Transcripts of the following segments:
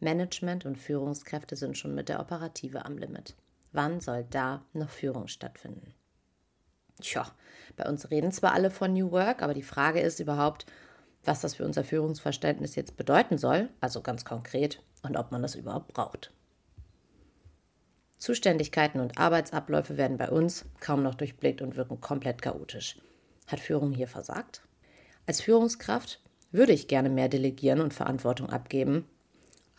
Management und Führungskräfte sind schon mit der Operative am Limit. Wann soll da noch Führung stattfinden? Tja, bei uns reden zwar alle von New Work, aber die Frage ist überhaupt, was das für unser Führungsverständnis jetzt bedeuten soll, also ganz konkret, und ob man das überhaupt braucht. Zuständigkeiten und Arbeitsabläufe werden bei uns kaum noch durchblickt und wirken komplett chaotisch. Hat Führung hier versagt? Als Führungskraft würde ich gerne mehr delegieren und Verantwortung abgeben,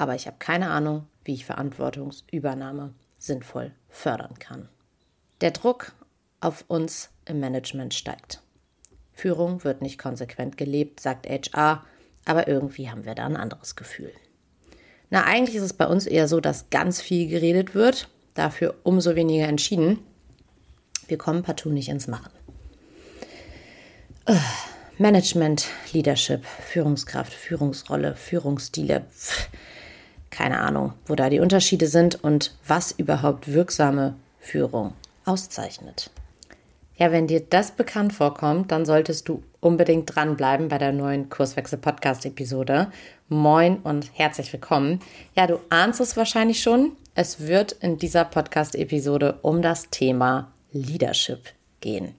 aber ich habe keine Ahnung, wie ich Verantwortungsübernahme sinnvoll fördern kann. Der Druck auf uns im Management steigt. Führung wird nicht konsequent gelebt, sagt HR, aber irgendwie haben wir da ein anderes Gefühl. Na, eigentlich ist es bei uns eher so, dass ganz viel geredet wird, dafür umso weniger entschieden. Wir kommen partout nicht ins Machen. Management, Leadership, Führungskraft, Führungsrolle, Führungsstile. Pff, keine Ahnung, wo da die Unterschiede sind und was überhaupt wirksame Führung auszeichnet. Ja, wenn dir das bekannt vorkommt, dann solltest du unbedingt dranbleiben bei der neuen Kurswechsel-Podcast-Episode. Moin und herzlich willkommen. Ja, du ahnst es wahrscheinlich schon. Es wird in dieser Podcast-Episode um das Thema Leadership gehen.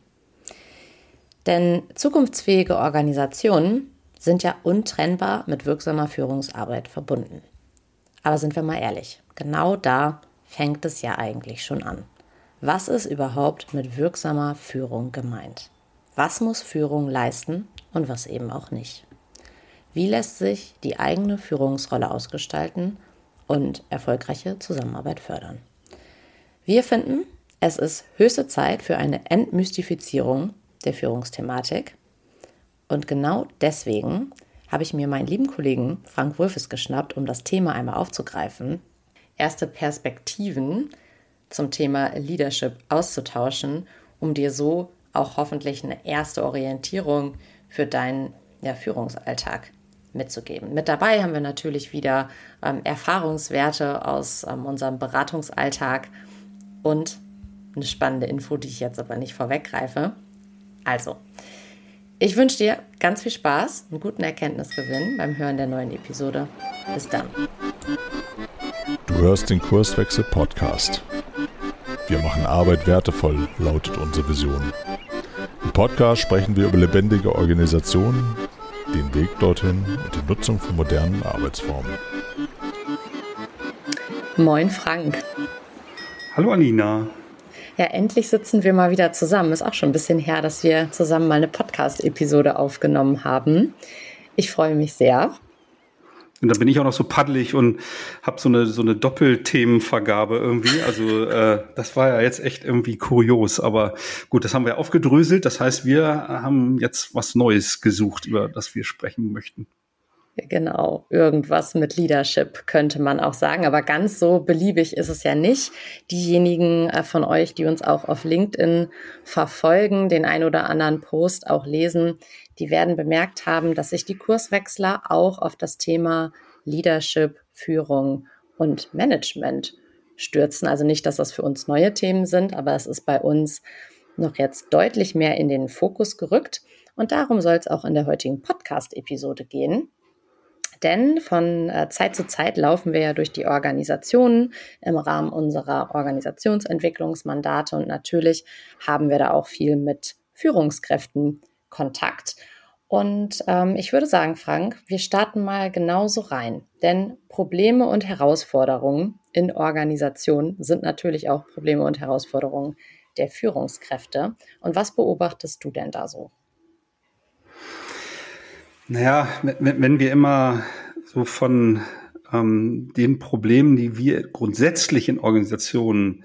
Denn zukunftsfähige Organisationen sind ja untrennbar mit wirksamer Führungsarbeit verbunden. Aber sind wir mal ehrlich, genau da fängt es ja eigentlich schon an. Was ist überhaupt mit wirksamer Führung gemeint? Was muss Führung leisten und was eben auch nicht? Wie lässt sich die eigene Führungsrolle ausgestalten und erfolgreiche Zusammenarbeit fördern? Wir finden, es ist höchste Zeit für eine Entmystifizierung der Führungsthematik. Und genau deswegen habe ich mir meinen lieben Kollegen Frank Wolfes geschnappt, um das Thema einmal aufzugreifen, erste Perspektiven zum Thema Leadership auszutauschen, um dir so auch hoffentlich eine erste Orientierung für deinen ja, Führungsalltag mitzugeben. Mit dabei haben wir natürlich wieder ähm, Erfahrungswerte aus ähm, unserem Beratungsalltag und eine spannende Info, die ich jetzt aber nicht vorweggreife. Also, ich wünsche dir ganz viel Spaß und guten Erkenntnisgewinn beim Hören der neuen Episode. Bis dann. Du hörst den Kurswechsel Podcast. Wir machen Arbeit wertevoll, lautet unsere Vision. Im Podcast sprechen wir über lebendige Organisationen, den Weg dorthin und die Nutzung von modernen Arbeitsformen. Moin Frank. Hallo Alina. Ja, endlich sitzen wir mal wieder zusammen. Ist auch schon ein bisschen her, dass wir zusammen mal eine Podcast-Episode aufgenommen haben. Ich freue mich sehr. Und da bin ich auch noch so paddelig und habe so eine so eine Doppelthemenvergabe irgendwie. Also äh, das war ja jetzt echt irgendwie kurios. Aber gut, das haben wir aufgedröselt. Das heißt, wir haben jetzt was Neues gesucht, über das wir sprechen möchten. Genau, irgendwas mit Leadership könnte man auch sagen, aber ganz so beliebig ist es ja nicht. Diejenigen äh, von euch, die uns auch auf LinkedIn verfolgen, den ein oder anderen Post auch lesen, die werden bemerkt haben, dass sich die Kurswechsler auch auf das Thema Leadership, Führung und Management stürzen. Also nicht, dass das für uns neue Themen sind, aber es ist bei uns noch jetzt deutlich mehr in den Fokus gerückt. Und darum soll es auch in der heutigen Podcast-Episode gehen. Denn von äh, Zeit zu Zeit laufen wir ja durch die Organisationen im Rahmen unserer Organisationsentwicklungsmandate und natürlich haben wir da auch viel mit Führungskräften Kontakt. Und ähm, ich würde sagen, Frank, wir starten mal genauso rein. Denn Probleme und Herausforderungen in Organisationen sind natürlich auch Probleme und Herausforderungen der Führungskräfte. Und was beobachtest du denn da so? Naja, wenn wir immer so von ähm, den Problemen, die wir grundsätzlich in Organisationen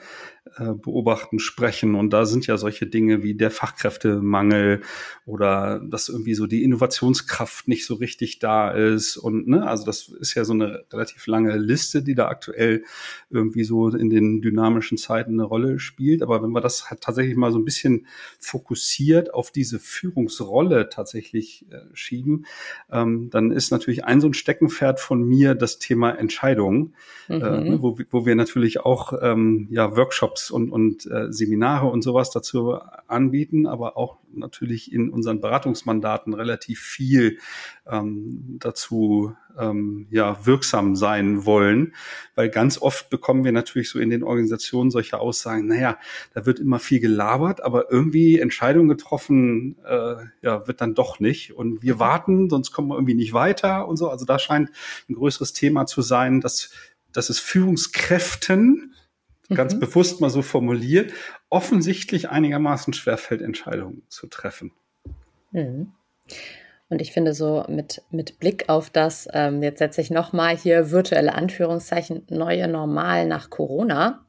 beobachten, sprechen. Und da sind ja solche Dinge wie der Fachkräftemangel oder dass irgendwie so die Innovationskraft nicht so richtig da ist. Und ne, also das ist ja so eine relativ lange Liste, die da aktuell irgendwie so in den dynamischen Zeiten eine Rolle spielt. Aber wenn wir das halt tatsächlich mal so ein bisschen fokussiert auf diese Führungsrolle tatsächlich äh, schieben, ähm, dann ist natürlich ein so ein Steckenpferd von mir das Thema Entscheidung, mhm. äh, wo, wo wir natürlich auch ähm, ja Workshops Workshops und, und äh, Seminare und sowas dazu anbieten, aber auch natürlich in unseren Beratungsmandaten relativ viel ähm, dazu ähm, ja, wirksam sein wollen, weil ganz oft bekommen wir natürlich so in den Organisationen solche Aussagen, naja, da wird immer viel gelabert, aber irgendwie Entscheidungen getroffen, äh, ja, wird dann doch nicht. Und wir warten, sonst kommen wir irgendwie nicht weiter und so. Also da scheint ein größeres Thema zu sein, dass, dass es Führungskräften ganz mhm. bewusst mal so formuliert, offensichtlich einigermaßen schwerfällt, Entscheidungen zu treffen. Mhm. Und ich finde so mit, mit Blick auf das, ähm, jetzt setze ich nochmal hier virtuelle Anführungszeichen, neue Normal nach Corona,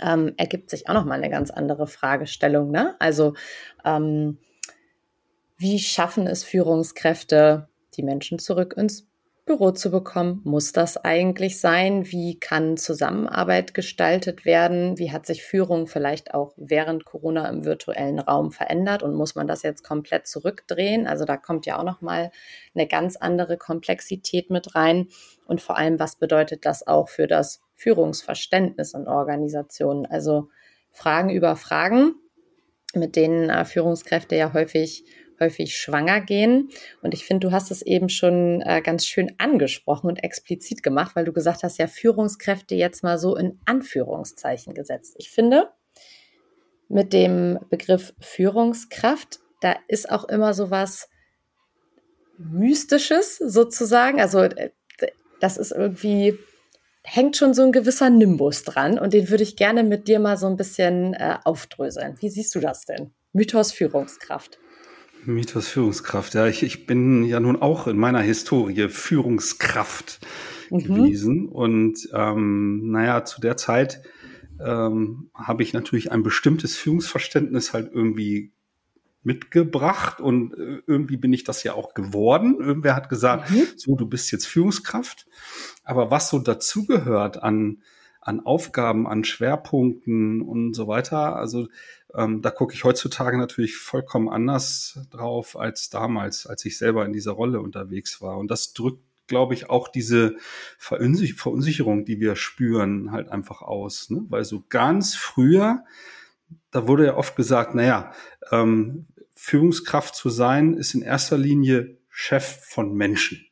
ähm, ergibt sich auch nochmal eine ganz andere Fragestellung. Ne? Also ähm, wie schaffen es Führungskräfte, die Menschen zurück ins Büro zu bekommen? Muss das eigentlich sein? Wie kann Zusammenarbeit gestaltet werden? Wie hat sich Führung vielleicht auch während Corona im virtuellen Raum verändert und muss man das jetzt komplett zurückdrehen? Also da kommt ja auch noch mal eine ganz andere Komplexität mit rein und vor allem was bedeutet das auch für das Führungsverständnis in Organisationen? Also Fragen über Fragen, mit denen äh, Führungskräfte ja häufig häufig schwanger gehen. Und ich finde, du hast es eben schon äh, ganz schön angesprochen und explizit gemacht, weil du gesagt hast, ja, Führungskräfte jetzt mal so in Anführungszeichen gesetzt. Ich finde, mit dem Begriff Führungskraft, da ist auch immer so was Mystisches sozusagen. Also äh, das ist irgendwie, hängt schon so ein gewisser Nimbus dran und den würde ich gerne mit dir mal so ein bisschen äh, aufdröseln. Wie siehst du das denn? Mythos Führungskraft. Mythos Führungskraft. Ja, ich, ich bin ja nun auch in meiner Historie Führungskraft mhm. gewesen. Und ähm, naja, zu der Zeit ähm, habe ich natürlich ein bestimmtes Führungsverständnis halt irgendwie mitgebracht und äh, irgendwie bin ich das ja auch geworden. Irgendwer hat gesagt, mhm. so, du bist jetzt Führungskraft. Aber was so dazugehört an, an Aufgaben, an Schwerpunkten und so weiter, also ähm, da gucke ich heutzutage natürlich vollkommen anders drauf als damals, als ich selber in dieser Rolle unterwegs war. Und das drückt glaube ich, auch diese Verunsicherung, die wir spüren, halt einfach aus. Ne? Weil so ganz früher, da wurde ja oft gesagt, naja, ähm, Führungskraft zu sein, ist in erster Linie Chef von Menschen.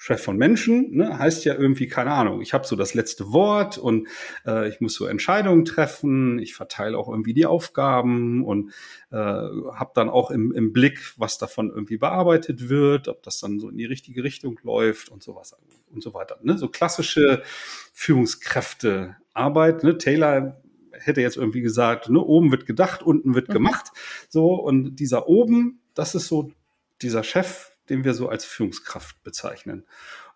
Chef von Menschen, ne, heißt ja irgendwie, keine Ahnung, ich habe so das letzte Wort und äh, ich muss so Entscheidungen treffen, ich verteile auch irgendwie die Aufgaben und äh, habe dann auch im, im Blick, was davon irgendwie bearbeitet wird, ob das dann so in die richtige Richtung läuft und sowas und so weiter. Ne? So klassische Führungskräftearbeit. Ne? Taylor hätte jetzt irgendwie gesagt, ne, oben wird gedacht, unten wird mhm. gemacht. So, und dieser oben, das ist so dieser Chef, den wir so als Führungskraft bezeichnen.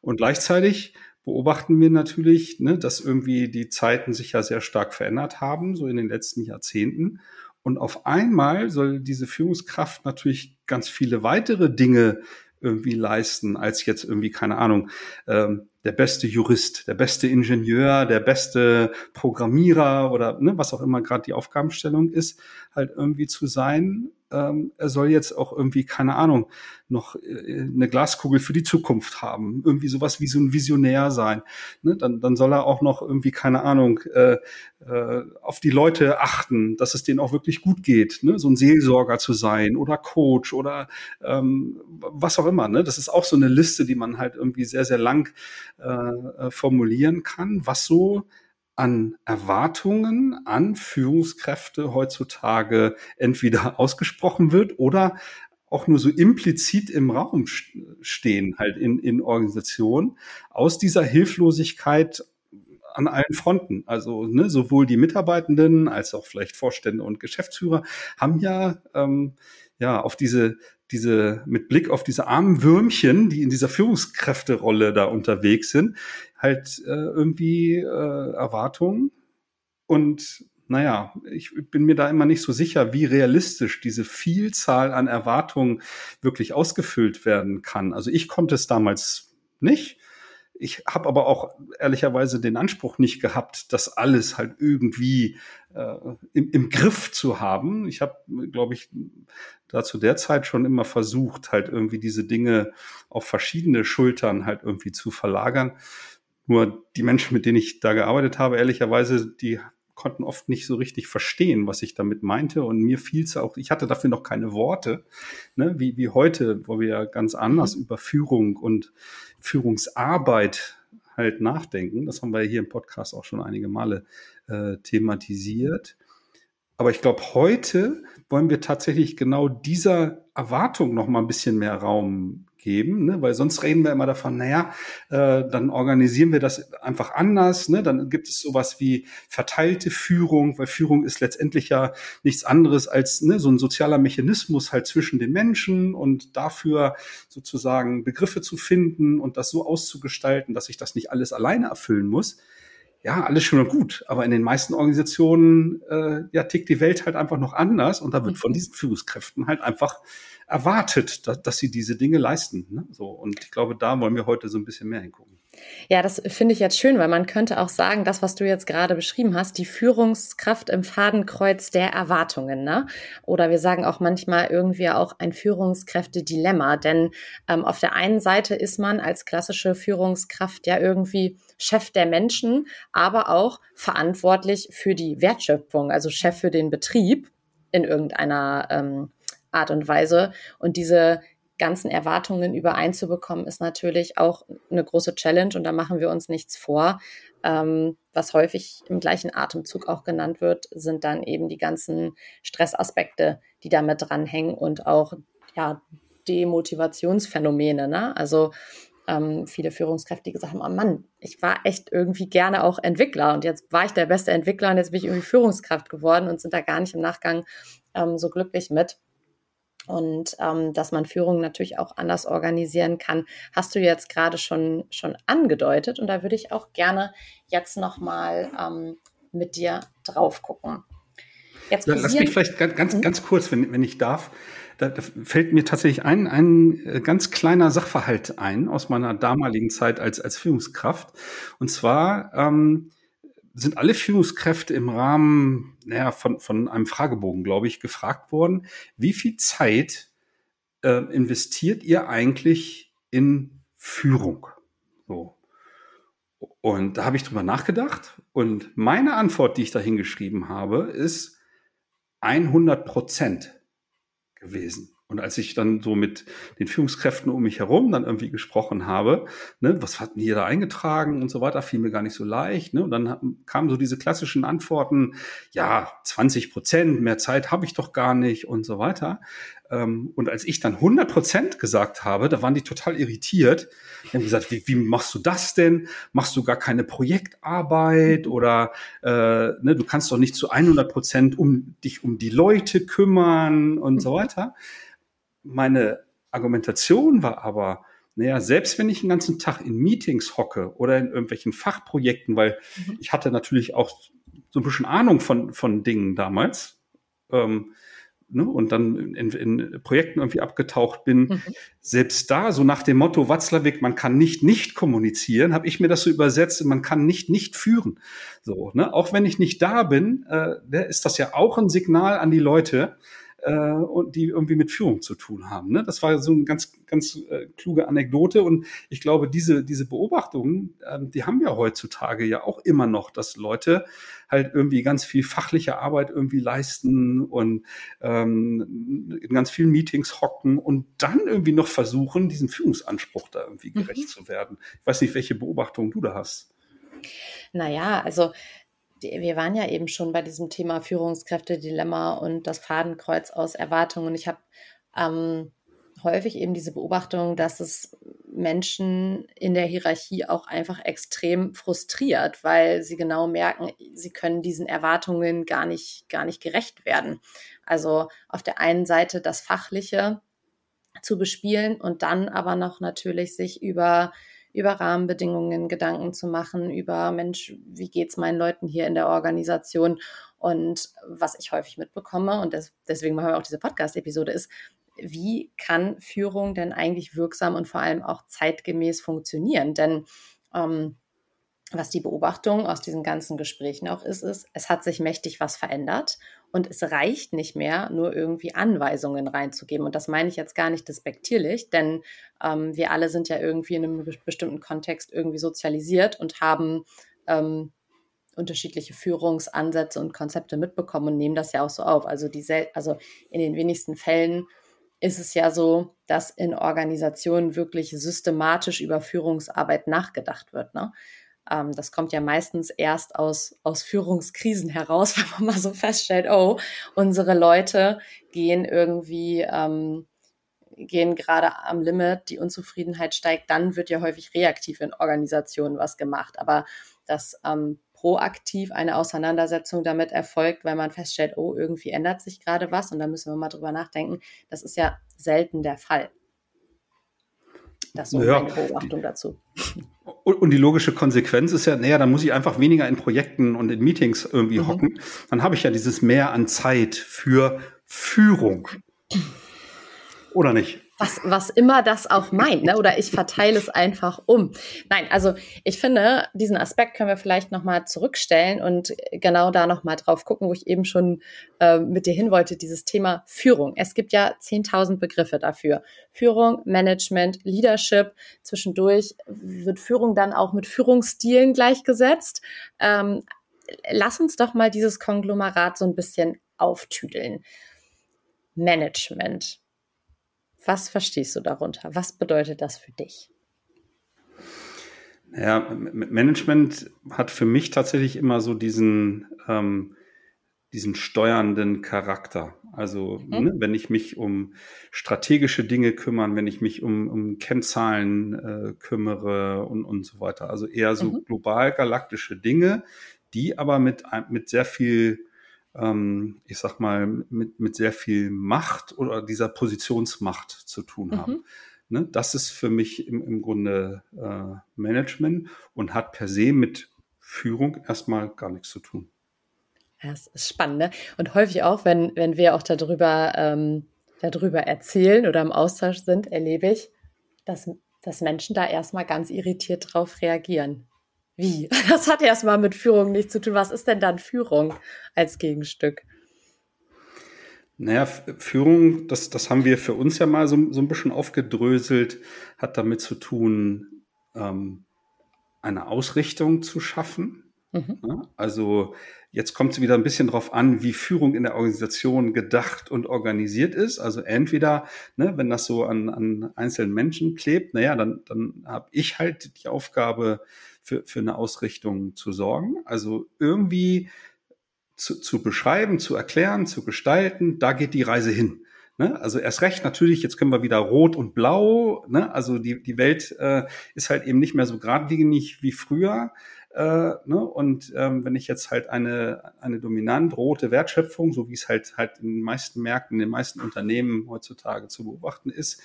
Und gleichzeitig beobachten wir natürlich, ne, dass irgendwie die Zeiten sich ja sehr stark verändert haben, so in den letzten Jahrzehnten. Und auf einmal soll diese Führungskraft natürlich ganz viele weitere Dinge irgendwie leisten, als jetzt irgendwie, keine Ahnung, ähm, der beste Jurist, der beste Ingenieur, der beste Programmierer oder ne, was auch immer gerade die Aufgabenstellung ist, halt irgendwie zu sein, ähm, er soll jetzt auch irgendwie, keine Ahnung, noch äh, eine Glaskugel für die Zukunft haben, irgendwie sowas wie so ein Visionär sein. Ne? Dann, dann soll er auch noch irgendwie, keine Ahnung, äh, äh, auf die Leute achten, dass es denen auch wirklich gut geht, ne? so ein Seelsorger zu sein oder Coach oder ähm, was auch immer. Ne? Das ist auch so eine Liste, die man halt irgendwie sehr, sehr lang äh, äh formulieren kann, was so an Erwartungen an Führungskräfte heutzutage entweder ausgesprochen wird oder auch nur so implizit im Raum stehen, halt in, in Organisationen, aus dieser Hilflosigkeit an allen Fronten. Also ne, sowohl die Mitarbeitenden als auch vielleicht Vorstände und Geschäftsführer haben ja ähm, ja auf diese diese mit Blick auf diese armen Würmchen, die in dieser Führungskräfterolle da unterwegs sind, halt äh, irgendwie äh, Erwartungen. Und naja, ich bin mir da immer nicht so sicher, wie realistisch diese Vielzahl an Erwartungen wirklich ausgefüllt werden kann. Also ich konnte es damals nicht. Ich habe aber auch ehrlicherweise den Anspruch nicht gehabt, das alles halt irgendwie äh, im, im Griff zu haben. Ich habe, glaube ich, da zu der Zeit schon immer versucht, halt irgendwie diese Dinge auf verschiedene Schultern halt irgendwie zu verlagern. Nur die Menschen, mit denen ich da gearbeitet habe, ehrlicherweise, die konnten oft nicht so richtig verstehen, was ich damit meinte. Und mir fiel es auch, ich hatte dafür noch keine Worte, ne, wie, wie heute, wo wir ja ganz anders mhm. über Führung und Führungsarbeit halt nachdenken. Das haben wir hier im Podcast auch schon einige Male äh, thematisiert. Aber ich glaube, heute wollen wir tatsächlich genau dieser Erwartung noch mal ein bisschen mehr Raum geben, ne? weil sonst reden wir immer davon, naja, äh, dann organisieren wir das einfach anders, ne? dann gibt es sowas wie verteilte Führung, weil Führung ist letztendlich ja nichts anderes als ne, so ein sozialer Mechanismus halt zwischen den Menschen und dafür sozusagen Begriffe zu finden und das so auszugestalten, dass ich das nicht alles alleine erfüllen muss ja, alles schön und gut, aber in den meisten Organisationen äh, ja, tickt die Welt halt einfach noch anders und da wird von mhm. diesen Führungskräften halt einfach erwartet, dass, dass sie diese Dinge leisten. Ne? So, und ich glaube, da wollen wir heute so ein bisschen mehr hingucken. Ja, das finde ich jetzt schön, weil man könnte auch sagen, das, was du jetzt gerade beschrieben hast, die Führungskraft im Fadenkreuz der Erwartungen, ne? Oder wir sagen auch manchmal irgendwie auch ein Führungskräftedilemma, denn ähm, auf der einen Seite ist man als klassische Führungskraft ja irgendwie Chef der Menschen, aber auch verantwortlich für die Wertschöpfung, also Chef für den Betrieb in irgendeiner ähm, Art und Weise. Und diese ganzen Erwartungen übereinzubekommen, ist natürlich auch eine große Challenge und da machen wir uns nichts vor. Ähm, was häufig im gleichen Atemzug auch genannt wird, sind dann eben die ganzen Stressaspekte, die damit dranhängen und auch ja, Demotivationsphänomene. Ne? Also ähm, viele Führungskräfte, die gesagt haben, oh Mann, ich war echt irgendwie gerne auch Entwickler und jetzt war ich der beste Entwickler und jetzt bin ich irgendwie Führungskraft geworden und sind da gar nicht im Nachgang ähm, so glücklich mit und ähm, dass man Führung natürlich auch anders organisieren kann, hast du jetzt gerade schon, schon angedeutet. Und da würde ich auch gerne jetzt nochmal ähm, mit dir drauf gucken. Jetzt Lass mich vielleicht ganz, ganz, mhm. ganz kurz, wenn, wenn ich darf. Da, da fällt mir tatsächlich ein, ein äh, ganz kleiner Sachverhalt ein aus meiner damaligen Zeit als, als Führungskraft. Und zwar ähm, sind alle Führungskräfte im Rahmen naja, von, von einem Fragebogen, glaube ich, gefragt worden, wie viel Zeit äh, investiert ihr eigentlich in Führung? So. Und da habe ich drüber nachgedacht und meine Antwort, die ich da hingeschrieben habe, ist 100 Prozent gewesen. Und als ich dann so mit den Führungskräften um mich herum dann irgendwie gesprochen habe, ne, was hatten die da eingetragen und so weiter, fiel mir gar nicht so leicht. Ne? Und dann kamen so diese klassischen Antworten, ja, 20 Prozent, mehr Zeit habe ich doch gar nicht und so weiter. Ähm, und als ich dann 100 Prozent gesagt habe, da waren die total irritiert. Die haben gesagt, wie, wie machst du das denn? Machst du gar keine Projektarbeit oder äh, ne, du kannst doch nicht zu 100 Prozent um dich um die Leute kümmern und so weiter. Meine Argumentation war aber, naja, selbst wenn ich den ganzen Tag in Meetings hocke oder in irgendwelchen Fachprojekten, weil mhm. ich hatte natürlich auch so ein bisschen Ahnung von, von Dingen damals, ähm, ne, und dann in, in Projekten irgendwie abgetaucht bin, mhm. selbst da, so nach dem Motto Watzlawick, man kann nicht nicht kommunizieren, habe ich mir das so übersetzt, man kann nicht nicht führen. So, ne? Auch wenn ich nicht da bin, äh, ne, ist das ja auch ein Signal an die Leute, und die irgendwie mit Führung zu tun haben. Ne? Das war so eine ganz, ganz äh, kluge Anekdote und ich glaube, diese, diese Beobachtungen, äh, die haben wir heutzutage ja auch immer noch, dass Leute halt irgendwie ganz viel fachliche Arbeit irgendwie leisten und ähm, in ganz vielen Meetings hocken und dann irgendwie noch versuchen, diesem Führungsanspruch da irgendwie gerecht mhm. zu werden. Ich weiß nicht, welche Beobachtungen du da hast. Naja, also wir waren ja eben schon bei diesem Thema Führungskräfte-Dilemma und das Fadenkreuz aus Erwartungen. Ich habe ähm, häufig eben diese Beobachtung, dass es Menschen in der Hierarchie auch einfach extrem frustriert, weil sie genau merken, sie können diesen Erwartungen gar nicht, gar nicht gerecht werden. Also auf der einen Seite das Fachliche zu bespielen und dann aber noch natürlich sich über über Rahmenbedingungen Gedanken zu machen, über Mensch, wie geht's meinen Leuten hier in der Organisation? Und was ich häufig mitbekomme, und das, deswegen machen wir auch diese Podcast-Episode, ist, wie kann Führung denn eigentlich wirksam und vor allem auch zeitgemäß funktionieren? Denn ähm, was die Beobachtung aus diesen ganzen Gesprächen auch ist, ist, es hat sich mächtig was verändert und es reicht nicht mehr, nur irgendwie Anweisungen reinzugeben. Und das meine ich jetzt gar nicht despektierlich, denn ähm, wir alle sind ja irgendwie in einem bestimmten Kontext irgendwie sozialisiert und haben ähm, unterschiedliche Führungsansätze und Konzepte mitbekommen und nehmen das ja auch so auf. Also, die, also in den wenigsten Fällen ist es ja so, dass in Organisationen wirklich systematisch über Führungsarbeit nachgedacht wird. Ne? Ähm, das kommt ja meistens erst aus, aus Führungskrisen heraus, wenn man mal so feststellt, oh, unsere Leute gehen irgendwie, ähm, gehen gerade am Limit, die Unzufriedenheit steigt, dann wird ja häufig reaktiv in Organisationen was gemacht. Aber das ähm, proaktiv eine Auseinandersetzung damit erfolgt, weil man feststellt, oh, irgendwie ändert sich gerade was und da müssen wir mal drüber nachdenken. Das ist ja selten der Fall. Das ist so ja, meine Beobachtung dazu. Und die logische Konsequenz ist ja, naja, dann muss ich einfach weniger in Projekten und in Meetings irgendwie mhm. hocken. Dann habe ich ja dieses Mehr an Zeit für Führung. Oder nicht? Was, was immer das auch meint, ne? oder ich verteile es einfach um. Nein, also ich finde, diesen Aspekt können wir vielleicht nochmal zurückstellen und genau da nochmal drauf gucken, wo ich eben schon äh, mit dir hin wollte, dieses Thema Führung. Es gibt ja 10.000 Begriffe dafür. Führung, Management, Leadership. Zwischendurch wird Führung dann auch mit Führungsstilen gleichgesetzt. Ähm, lass uns doch mal dieses Konglomerat so ein bisschen auftüdeln. Management. Was verstehst du darunter? Was bedeutet das für dich? Ja, Management hat für mich tatsächlich immer so diesen, ähm, diesen steuernden Charakter. Also mhm. ne, wenn ich mich um strategische Dinge kümmere, wenn ich mich um, um Kennzahlen äh, kümmere und, und so weiter. Also eher so mhm. global galaktische Dinge, die aber mit, mit sehr viel ähm, ich sag mal, mit, mit sehr viel Macht oder dieser Positionsmacht zu tun mhm. haben. Ne? Das ist für mich im, im Grunde äh, Management und hat per se mit Führung erstmal gar nichts zu tun. Ja, das ist spannend. Ne? Und häufig auch, wenn, wenn wir auch darüber, ähm, darüber erzählen oder im Austausch sind, erlebe ich, dass, dass Menschen da erstmal ganz irritiert drauf reagieren. Wie? Das hat erstmal mit Führung nichts zu tun. Was ist denn dann Führung als Gegenstück? Naja, Führung, das, das haben wir für uns ja mal so, so ein bisschen aufgedröselt, hat damit zu tun, ähm, eine Ausrichtung zu schaffen. Mhm. Ja, also jetzt kommt es wieder ein bisschen darauf an, wie Führung in der Organisation gedacht und organisiert ist. Also entweder, ne, wenn das so an, an einzelnen Menschen klebt, naja, dann, dann habe ich halt die Aufgabe, für, für eine Ausrichtung zu sorgen. Also irgendwie zu, zu beschreiben, zu erklären, zu gestalten, da geht die Reise hin. Ne? Also erst recht natürlich, jetzt können wir wieder rot und blau. Ne? Also die, die Welt äh, ist halt eben nicht mehr so geradlinig wie früher. Äh, ne? Und ähm, wenn ich jetzt halt eine, eine dominant rote Wertschöpfung, so wie es halt halt in den meisten Märkten, in den meisten Unternehmen heutzutage zu beobachten ist,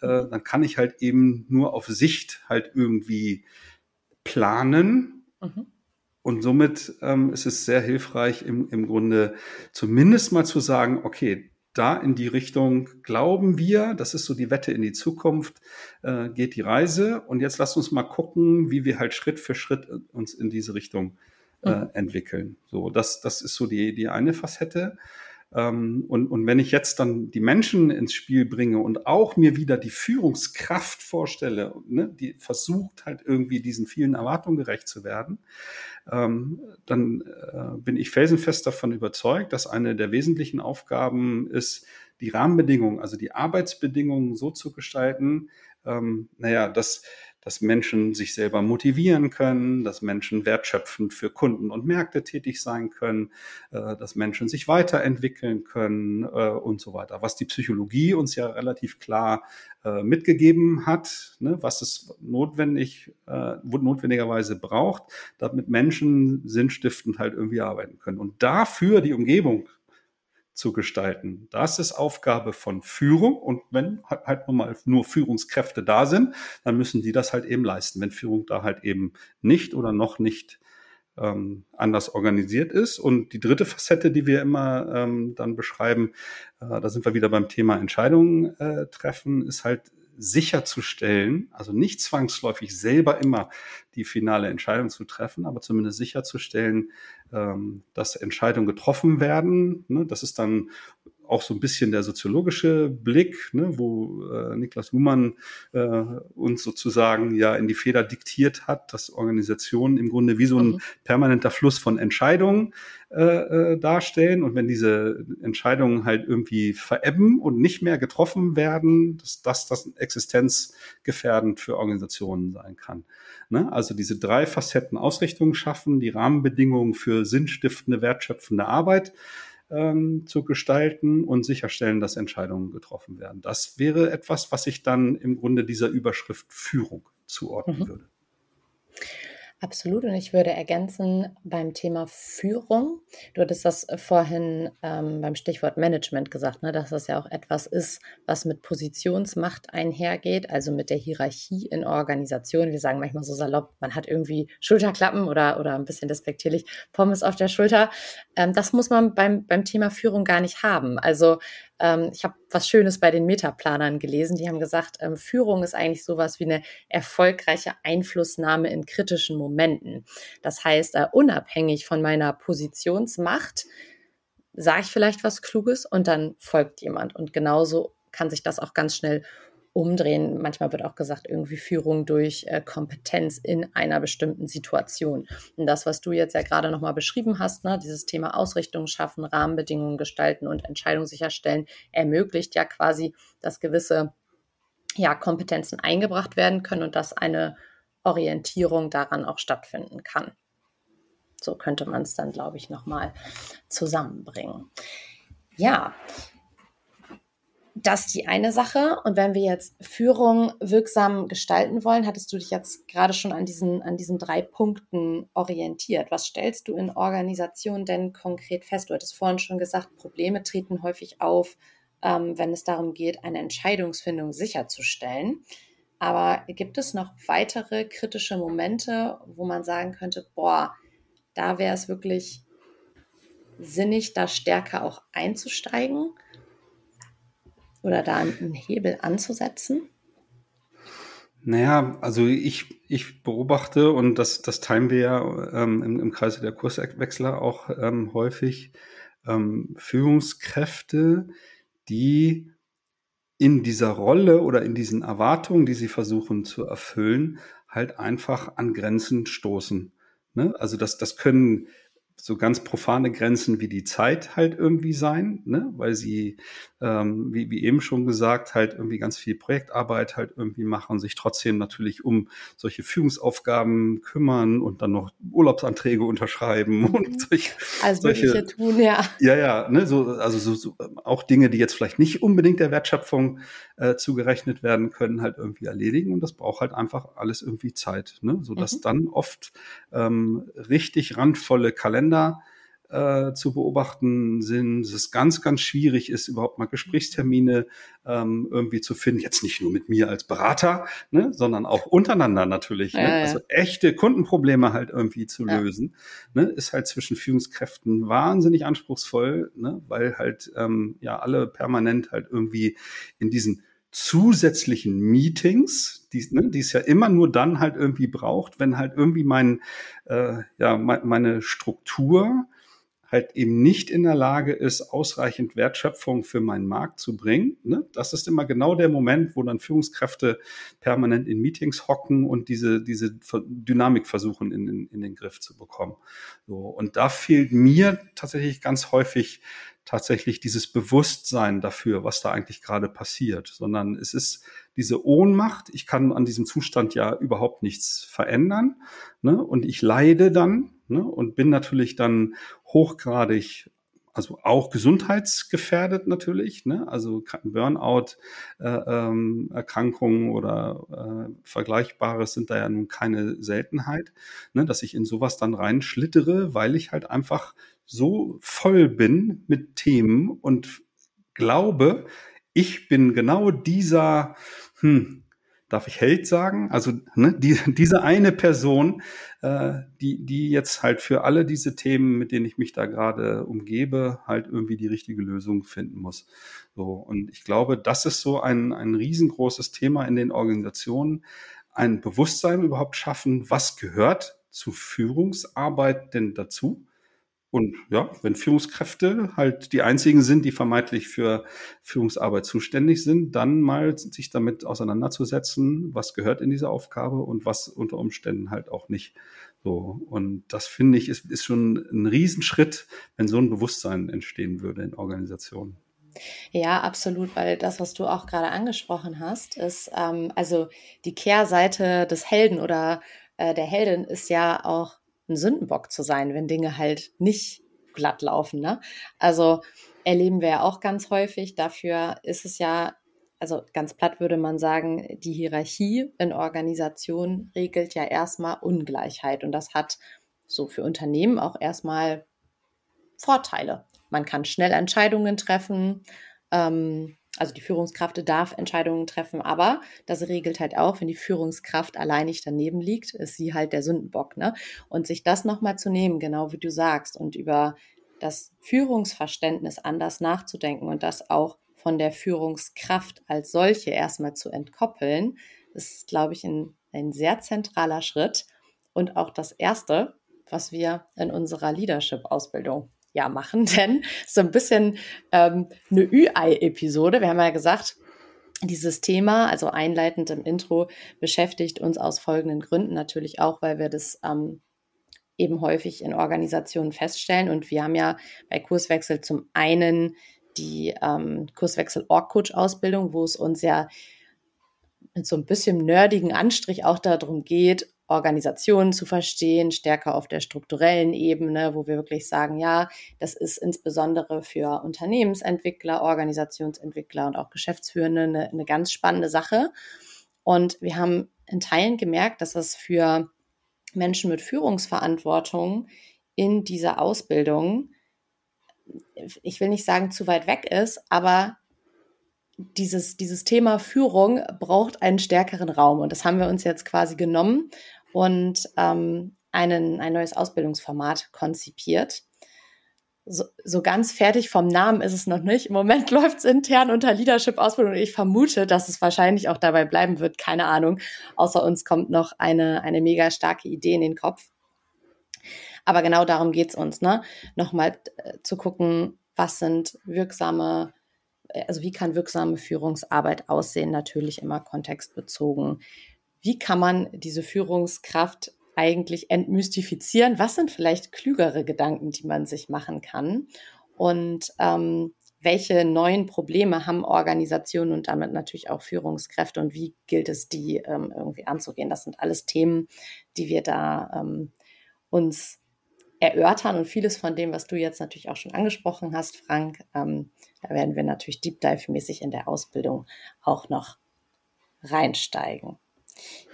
äh, dann kann ich halt eben nur auf Sicht halt irgendwie planen. Mhm. Und somit ähm, ist es sehr hilfreich, im, im Grunde zumindest mal zu sagen, okay, da in die Richtung glauben wir, das ist so die Wette in die Zukunft, äh, geht die Reise. Und jetzt lasst uns mal gucken, wie wir halt Schritt für Schritt uns in diese Richtung äh, mhm. entwickeln. So, das, das ist so die, die eine Facette. Ähm, und, und wenn ich jetzt dann die Menschen ins Spiel bringe und auch mir wieder die Führungskraft vorstelle, ne, die versucht halt irgendwie diesen vielen Erwartungen gerecht zu werden, ähm, dann äh, bin ich felsenfest davon überzeugt, dass eine der wesentlichen Aufgaben ist, die Rahmenbedingungen, also die Arbeitsbedingungen so zu gestalten, ähm, naja, dass dass Menschen sich selber motivieren können, dass Menschen wertschöpfend für Kunden und Märkte tätig sein können, äh, dass Menschen sich weiterentwickeln können äh, und so weiter. Was die Psychologie uns ja relativ klar äh, mitgegeben hat, ne, was es notwendig, notwendigerweise braucht, damit Menschen sinnstiftend halt irgendwie arbeiten können. Und dafür die Umgebung zu gestalten. Das ist Aufgabe von Führung und wenn halt, halt mal nur Führungskräfte da sind, dann müssen die das halt eben leisten. Wenn Führung da halt eben nicht oder noch nicht ähm, anders organisiert ist. Und die dritte Facette, die wir immer ähm, dann beschreiben, äh, da sind wir wieder beim Thema Entscheidungen äh, treffen, ist halt sicherzustellen, also nicht zwangsläufig selber immer die finale Entscheidung zu treffen, aber zumindest sicherzustellen, ähm, dass Entscheidungen getroffen werden. Ne? Das ist dann auch so ein bisschen der soziologische Blick, ne, wo äh, Niklas Luhmann äh, uns sozusagen ja in die Feder diktiert hat, dass Organisationen im Grunde wie so ein mhm. permanenter Fluss von Entscheidungen äh, äh, darstellen. Und wenn diese Entscheidungen halt irgendwie verebben und nicht mehr getroffen werden, dass das, das existenzgefährdend für Organisationen sein kann. Ne? Also diese drei Facetten Ausrichtung schaffen, die Rahmenbedingungen für sinnstiftende, wertschöpfende Arbeit ähm, zu gestalten und sicherstellen, dass Entscheidungen getroffen werden. Das wäre etwas, was ich dann im Grunde dieser Überschrift Führung zuordnen mhm. würde. Absolut. Und ich würde ergänzen beim Thema Führung. Du hattest das vorhin ähm, beim Stichwort Management gesagt, ne, dass das ja auch etwas ist, was mit Positionsmacht einhergeht, also mit der Hierarchie in Organisationen. Wir sagen manchmal so salopp, man hat irgendwie Schulterklappen oder, oder ein bisschen despektierlich Pommes auf der Schulter. Ähm, das muss man beim, beim Thema Führung gar nicht haben. Also ähm, ich habe was Schönes bei den Metaplanern gelesen. Die haben gesagt, ähm, Führung ist eigentlich sowas wie eine erfolgreiche Einflussnahme in kritischen Momenten. Das heißt, äh, unabhängig von meiner Positionsmacht sage ich vielleicht was Kluges und dann folgt jemand. Und genauso kann sich das auch ganz schnell umdrehen. Manchmal wird auch gesagt, irgendwie Führung durch äh, Kompetenz in einer bestimmten Situation. Und das, was du jetzt ja gerade nochmal beschrieben hast, ne, dieses Thema Ausrichtung schaffen, Rahmenbedingungen gestalten und Entscheidungen sicherstellen, ermöglicht ja quasi, dass gewisse ja, Kompetenzen eingebracht werden können und dass eine Orientierung daran auch stattfinden kann. So könnte man es dann, glaube ich, nochmal zusammenbringen. Ja, das ist die eine Sache. Und wenn wir jetzt Führung wirksam gestalten wollen, hattest du dich jetzt gerade schon an diesen, an diesen drei Punkten orientiert. Was stellst du in Organisationen denn konkret fest? Du hattest vorhin schon gesagt, Probleme treten häufig auf, ähm, wenn es darum geht, eine Entscheidungsfindung sicherzustellen. Aber gibt es noch weitere kritische Momente, wo man sagen könnte, boah, da wäre es wirklich sinnig, da stärker auch einzusteigen? Oder da einen Hebel anzusetzen? Naja, also ich, ich beobachte, und das, das teilen wir ja ähm, im, im Kreise der Kurswechsler auch ähm, häufig, ähm, Führungskräfte, die in dieser Rolle oder in diesen Erwartungen, die sie versuchen zu erfüllen, halt einfach an Grenzen stoßen. Ne? Also das, das können so ganz profane Grenzen wie die Zeit halt irgendwie sein, ne? weil sie, ähm, wie, wie eben schon gesagt, halt irgendwie ganz viel Projektarbeit halt irgendwie machen, sich trotzdem natürlich um solche Führungsaufgaben kümmern und dann noch Urlaubsanträge unterschreiben und mhm. solche, also solche tun, ja. Ja, ja, ne? so, also so, so, auch Dinge, die jetzt vielleicht nicht unbedingt der Wertschöpfung äh, zugerechnet werden können, halt irgendwie erledigen und das braucht halt einfach alles irgendwie Zeit, ne? sodass mhm. dann oft ähm, richtig randvolle Kalender äh, zu beobachten sind, dass es ganz, ganz schwierig ist, überhaupt mal Gesprächstermine ähm, irgendwie zu finden. Jetzt nicht nur mit mir als Berater, ne, sondern auch untereinander natürlich. Ne? Ja, ja. Also echte Kundenprobleme halt irgendwie zu ja. lösen, ne, ist halt zwischen Führungskräften wahnsinnig anspruchsvoll, ne, weil halt ähm, ja alle permanent halt irgendwie in diesen zusätzlichen Meetings, die, ne, die es ja immer nur dann halt irgendwie braucht, wenn halt irgendwie mein, äh, ja, meine Struktur halt eben nicht in der Lage ist, ausreichend Wertschöpfung für meinen Markt zu bringen. Ne? Das ist immer genau der Moment, wo dann Führungskräfte permanent in Meetings hocken und diese, diese Dynamik versuchen in, in, in den Griff zu bekommen. So, und da fehlt mir tatsächlich ganz häufig tatsächlich dieses Bewusstsein dafür, was da eigentlich gerade passiert, sondern es ist diese Ohnmacht. Ich kann an diesem Zustand ja überhaupt nichts verändern. Ne? Und ich leide dann ne? und bin natürlich dann hochgradig also auch gesundheitsgefährdet natürlich, ne? also Burnout, äh, ähm, Erkrankungen oder äh, Vergleichbares sind da ja nun keine Seltenheit, ne? dass ich in sowas dann reinschlittere, weil ich halt einfach so voll bin mit Themen und glaube, ich bin genau dieser, hm, darf ich Held sagen? Also ne, die, diese eine Person, äh, die, die jetzt halt für alle diese Themen, mit denen ich mich da gerade umgebe, halt irgendwie die richtige Lösung finden muss. So, und ich glaube, das ist so ein, ein riesengroßes Thema in den Organisationen, ein Bewusstsein überhaupt schaffen, was gehört zu Führungsarbeit denn dazu? Und ja, wenn Führungskräfte halt die einzigen sind, die vermeintlich für Führungsarbeit zuständig sind, dann mal sich damit auseinanderzusetzen, was gehört in diese Aufgabe und was unter Umständen halt auch nicht. So. Und das finde ich ist, ist schon ein Riesenschritt, wenn so ein Bewusstsein entstehen würde in Organisationen. Ja, absolut, weil das, was du auch gerade angesprochen hast, ist ähm, also die Kehrseite des Helden oder äh, der Heldin ist ja auch ein Sündenbock zu sein, wenn Dinge halt nicht glatt laufen. Ne? Also erleben wir ja auch ganz häufig. Dafür ist es ja, also ganz platt würde man sagen, die Hierarchie in Organisationen regelt ja erstmal Ungleichheit. Und das hat so für Unternehmen auch erstmal Vorteile. Man kann schnell Entscheidungen treffen. Ähm, also die Führungskraft darf Entscheidungen treffen, aber das regelt halt auch, wenn die Führungskraft alleinig daneben liegt, ist sie halt der Sündenbock, ne? Und sich das nochmal zu nehmen, genau wie du sagst, und über das Führungsverständnis anders nachzudenken und das auch von der Führungskraft als solche erstmal zu entkoppeln, ist, glaube ich, ein, ein sehr zentraler Schritt und auch das Erste, was wir in unserer Leadership-Ausbildung ja machen, denn so ein bisschen ähm, eine Ü-Ei-Episode. Wir haben ja gesagt, dieses Thema, also einleitend im Intro, beschäftigt uns aus folgenden Gründen natürlich auch, weil wir das ähm, eben häufig in Organisationen feststellen. Und wir haben ja bei Kurswechsel zum einen die ähm, Kurswechsel-Org-Coach-Ausbildung, wo es uns ja mit so ein bisschen nerdigen Anstrich auch darum geht, Organisationen zu verstehen, stärker auf der strukturellen Ebene, wo wir wirklich sagen, ja, das ist insbesondere für Unternehmensentwickler, Organisationsentwickler und auch Geschäftsführende eine, eine ganz spannende Sache. Und wir haben in Teilen gemerkt, dass das für Menschen mit Führungsverantwortung in dieser Ausbildung, ich will nicht sagen zu weit weg ist, aber dieses, dieses Thema Führung braucht einen stärkeren Raum. Und das haben wir uns jetzt quasi genommen und ähm, einen, ein neues Ausbildungsformat konzipiert. So, so ganz fertig vom Namen ist es noch nicht. Im Moment läuft es intern unter Leadership-Ausbildung ich vermute, dass es wahrscheinlich auch dabei bleiben wird. Keine Ahnung. Außer uns kommt noch eine, eine mega starke Idee in den Kopf. Aber genau darum geht es uns, ne? Nochmal äh, zu gucken, was sind wirksame also wie kann wirksame Führungsarbeit aussehen? Natürlich immer kontextbezogen. Wie kann man diese Führungskraft eigentlich entmystifizieren? Was sind vielleicht klügere Gedanken, die man sich machen kann? Und ähm, welche neuen Probleme haben Organisationen und damit natürlich auch Führungskräfte und wie gilt es, die ähm, irgendwie anzugehen? Das sind alles Themen, die wir da ähm, uns erörtern und vieles von dem, was du jetzt natürlich auch schon angesprochen hast, Frank, ähm, da werden wir natürlich Deep Dive-mäßig in der Ausbildung auch noch reinsteigen.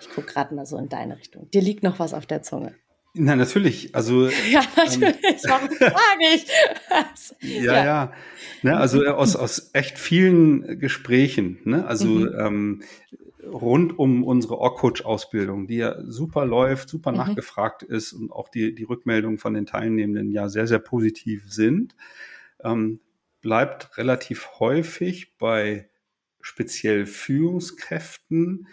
Ich gucke gerade mal so in deine Richtung. Dir liegt noch was auf der Zunge. Na, natürlich. Also, ja, natürlich. Ähm, Warum frage ich? ja, ja. ja. Ne, also aus, aus echt vielen Gesprächen. Ne? Also mhm. ähm, rund um unsere Org-Coach-Ausbildung, die ja super läuft, super mhm. nachgefragt ist und auch die, die Rückmeldungen von den Teilnehmenden ja sehr, sehr positiv sind, ähm, bleibt relativ häufig bei speziell Führungskräften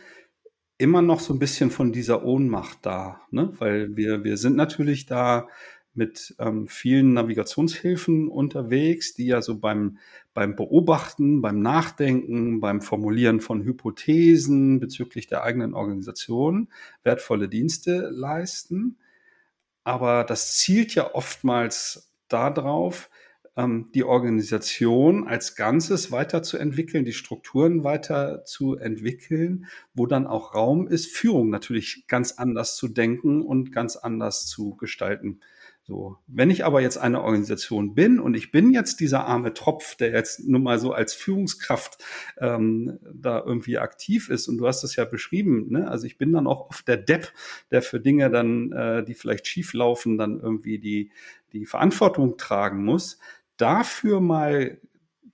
immer noch so ein bisschen von dieser Ohnmacht da, ne? weil wir, wir sind natürlich da mit ähm, vielen Navigationshilfen unterwegs, die ja so beim, beim Beobachten, beim Nachdenken, beim Formulieren von Hypothesen bezüglich der eigenen Organisation wertvolle Dienste leisten. Aber das zielt ja oftmals darauf, ähm, die Organisation als Ganzes weiterzuentwickeln, die Strukturen weiterzuentwickeln, wo dann auch Raum ist, Führung natürlich ganz anders zu denken und ganz anders zu gestalten. So, wenn ich aber jetzt eine Organisation bin und ich bin jetzt dieser arme Tropf, der jetzt nun mal so als Führungskraft ähm, da irgendwie aktiv ist, und du hast es ja beschrieben, ne? also ich bin dann auch oft der Depp, der für Dinge dann, äh, die vielleicht schief laufen, dann irgendwie die, die Verantwortung tragen muss, dafür mal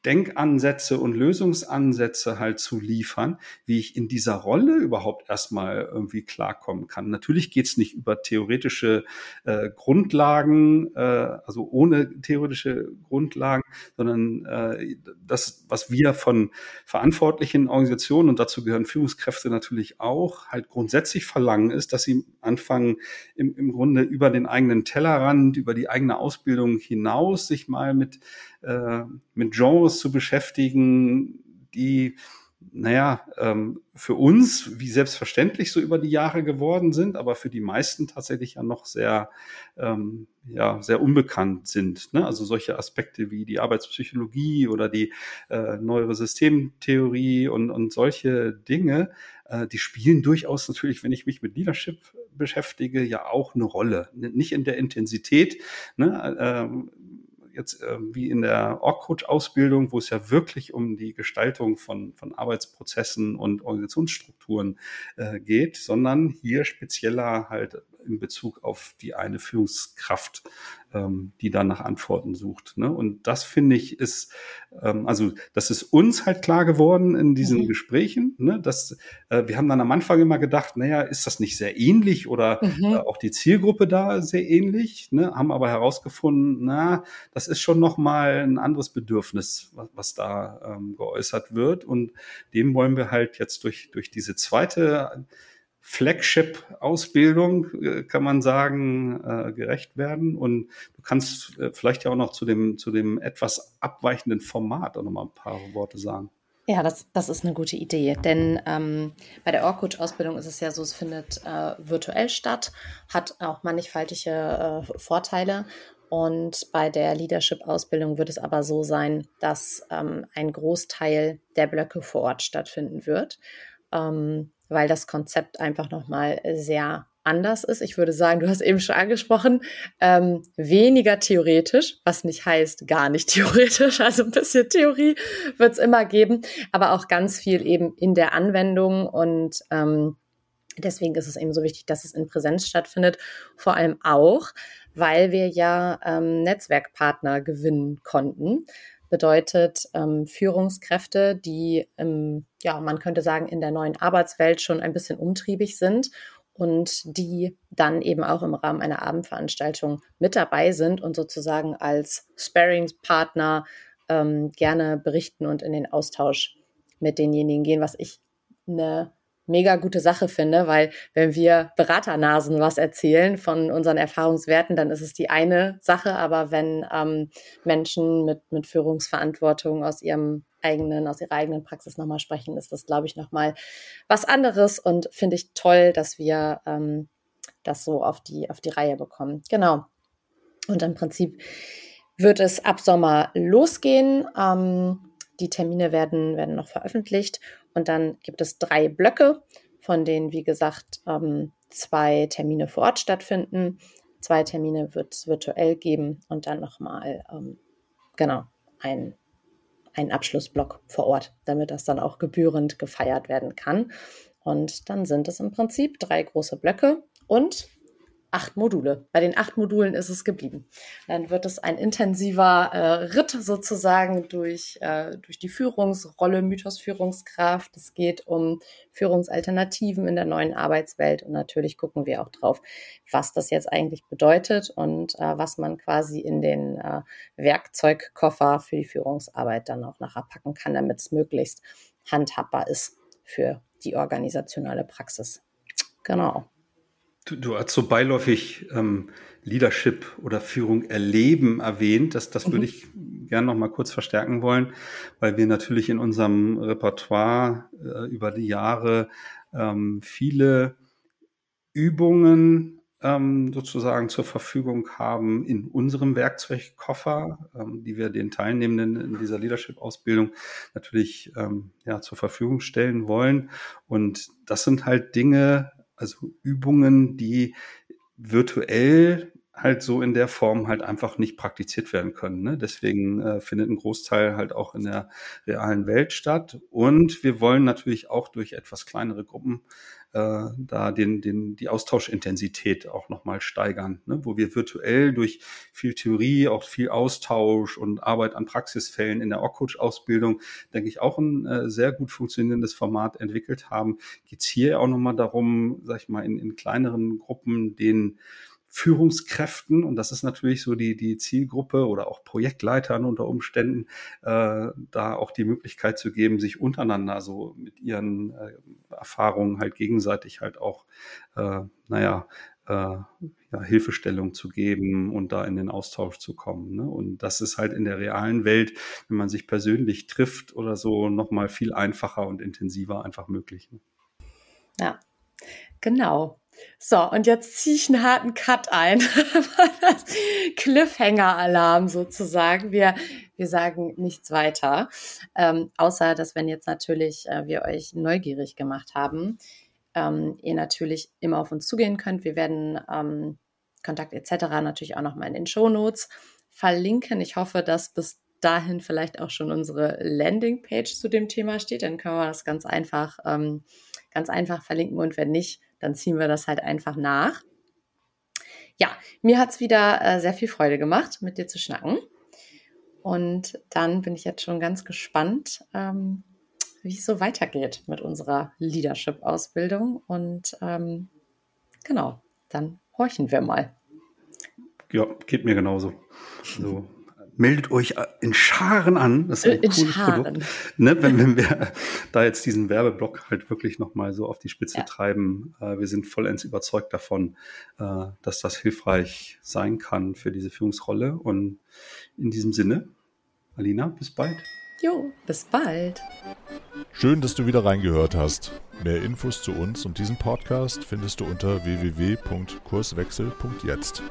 Denkansätze und Lösungsansätze halt zu liefern, wie ich in dieser Rolle überhaupt erstmal irgendwie klarkommen kann. Natürlich geht's nicht über theoretische äh, Grundlagen, äh, also ohne theoretische Grundlagen, sondern äh, das, was wir von verantwortlichen Organisationen und dazu gehören Führungskräfte natürlich auch, halt grundsätzlich verlangen, ist, dass sie anfangen, im, im Grunde über den eigenen Tellerrand, über die eigene Ausbildung hinaus sich mal mit äh, mit Genres zu beschäftigen, die, naja, ähm, für uns wie selbstverständlich so über die Jahre geworden sind, aber für die meisten tatsächlich ja noch sehr, ähm, ja, sehr unbekannt sind. Ne? Also solche Aspekte wie die Arbeitspsychologie oder die äh, neuere Systemtheorie und, und solche Dinge, äh, die spielen durchaus natürlich, wenn ich mich mit Leadership beschäftige, ja auch eine Rolle. Nicht in der Intensität. Ne? Ähm, jetzt äh, wie in der Org-Coach-Ausbildung, wo es ja wirklich um die Gestaltung von, von Arbeitsprozessen und Organisationsstrukturen äh, geht, sondern hier spezieller halt in Bezug auf die eine Führungskraft, ähm, die da nach Antworten sucht. Ne? Und das finde ich ist, ähm, also das ist uns halt klar geworden in diesen mhm. Gesprächen. Ne? Dass, äh, wir haben dann am Anfang immer gedacht, naja, ist das nicht sehr ähnlich oder mhm. äh, auch die Zielgruppe da sehr ähnlich? Ne? Haben aber herausgefunden, na, das ist schon noch mal ein anderes Bedürfnis, was, was da ähm, geäußert wird. Und dem wollen wir halt jetzt durch durch diese zweite Flagship-Ausbildung, äh, kann man sagen, äh, gerecht werden. Und du kannst äh, vielleicht ja auch noch zu dem, zu dem etwas abweichenden Format auch noch mal ein paar Worte sagen. Ja, das, das ist eine gute Idee, denn ähm, bei der Org-Coach-Ausbildung ist es ja so, es findet äh, virtuell statt, hat auch mannigfaltige Vorteile und bei der Leadership-Ausbildung wird es aber so sein, dass ähm, ein Großteil der Blöcke vor Ort stattfinden wird. Ähm, weil das Konzept einfach nochmal sehr anders ist. Ich würde sagen, du hast eben schon angesprochen, ähm, weniger theoretisch, was nicht heißt gar nicht theoretisch. Also ein bisschen Theorie wird es immer geben, aber auch ganz viel eben in der Anwendung und ähm, deswegen ist es eben so wichtig, dass es in Präsenz stattfindet. Vor allem auch, weil wir ja ähm, Netzwerkpartner gewinnen konnten bedeutet ähm, Führungskräfte, die, ähm, ja, man könnte sagen, in der neuen Arbeitswelt schon ein bisschen umtriebig sind und die dann eben auch im Rahmen einer Abendveranstaltung mit dabei sind und sozusagen als Sparringspartner ähm, gerne berichten und in den Austausch mit denjenigen gehen, was ich eine mega gute Sache finde, weil wenn wir Beraternasen was erzählen von unseren Erfahrungswerten, dann ist es die eine Sache, aber wenn ähm, Menschen mit, mit Führungsverantwortung aus ihrem eigenen, aus ihrer eigenen Praxis nochmal sprechen, ist das, glaube ich, nochmal was anderes und finde ich toll, dass wir ähm, das so auf die, auf die Reihe bekommen. Genau. Und im Prinzip wird es ab Sommer losgehen. Ähm, die Termine werden, werden noch veröffentlicht und dann gibt es drei Blöcke, von denen, wie gesagt, ähm, zwei Termine vor Ort stattfinden. Zwei Termine wird es virtuell geben und dann nochmal, ähm, genau, ein, ein Abschlussblock vor Ort, damit das dann auch gebührend gefeiert werden kann. Und dann sind es im Prinzip drei große Blöcke und acht Module. Bei den acht Modulen ist es geblieben. Dann wird es ein intensiver äh, Ritt sozusagen durch, äh, durch die Führungsrolle, Mythos Führungskraft. Es geht um Führungsalternativen in der neuen Arbeitswelt und natürlich gucken wir auch drauf, was das jetzt eigentlich bedeutet und äh, was man quasi in den äh, Werkzeugkoffer für die Führungsarbeit dann auch nachher packen kann, damit es möglichst handhabbar ist für die organisationale Praxis. Genau. Du, du hast so beiläufig ähm, Leadership oder Führung erleben erwähnt. Das, das mhm. würde ich gerne noch mal kurz verstärken wollen, weil wir natürlich in unserem Repertoire äh, über die Jahre ähm, viele Übungen ähm, sozusagen zur Verfügung haben in unserem Werkzeugkoffer, ähm, die wir den Teilnehmenden in dieser Leadership-Ausbildung natürlich ähm, ja, zur Verfügung stellen wollen. Und das sind halt Dinge, also Übungen, die virtuell halt so in der Form halt einfach nicht praktiziert werden können. Ne? Deswegen äh, findet ein Großteil halt auch in der realen Welt statt. Und wir wollen natürlich auch durch etwas kleinere Gruppen äh, da den, den, die Austauschintensität auch nochmal steigern, ne? wo wir virtuell durch viel Theorie, auch viel Austausch und Arbeit an Praxisfällen in der Off-Coach-Ausbildung, denke ich, auch ein äh, sehr gut funktionierendes Format entwickelt haben, geht es hier auch nochmal darum, sag ich mal, in, in kleineren Gruppen den Führungskräften, und das ist natürlich so die, die Zielgruppe oder auch Projektleitern unter Umständen, äh, da auch die Möglichkeit zu geben, sich untereinander so mit ihren äh, Erfahrungen halt gegenseitig halt auch, äh, naja, äh, ja, Hilfestellung zu geben und da in den Austausch zu kommen. Ne? Und das ist halt in der realen Welt, wenn man sich persönlich trifft oder so, nochmal viel einfacher und intensiver einfach möglich. Ne? Ja, genau. So, und jetzt ziehe ich einen harten Cut ein. Cliffhanger-Alarm sozusagen. Wir, wir sagen nichts weiter. Ähm, außer, dass wenn jetzt natürlich äh, wir euch neugierig gemacht haben, ähm, ihr natürlich immer auf uns zugehen könnt. Wir werden ähm, Kontakt etc. natürlich auch nochmal in den Show Notes verlinken. Ich hoffe, dass bis dahin vielleicht auch schon unsere Landingpage zu dem Thema steht. Dann können wir das ganz einfach, ähm, ganz einfach verlinken. Und wenn nicht, dann ziehen wir das halt einfach nach. Ja, mir hat es wieder äh, sehr viel Freude gemacht, mit dir zu schnacken. Und dann bin ich jetzt schon ganz gespannt, ähm, wie es so weitergeht mit unserer Leadership-Ausbildung. Und ähm, genau, dann horchen wir mal. Ja, geht mir genauso. So, meldet euch in Scharen an. Das ist ein in cooles Scharen. Produkt. Ne, wenn, wenn wir da jetzt diesen Werbeblock halt wirklich nochmal so auf die Spitze ja. treiben. Äh, wir sind vollends überzeugt davon, äh, dass das hilfreich sein kann für diese Führungsrolle. Und in diesem Sinne, Alina, bis bald. Jo, bis bald. Schön, dass du wieder reingehört hast. Mehr Infos zu uns und diesem Podcast findest du unter www.kurswechsel.jetzt.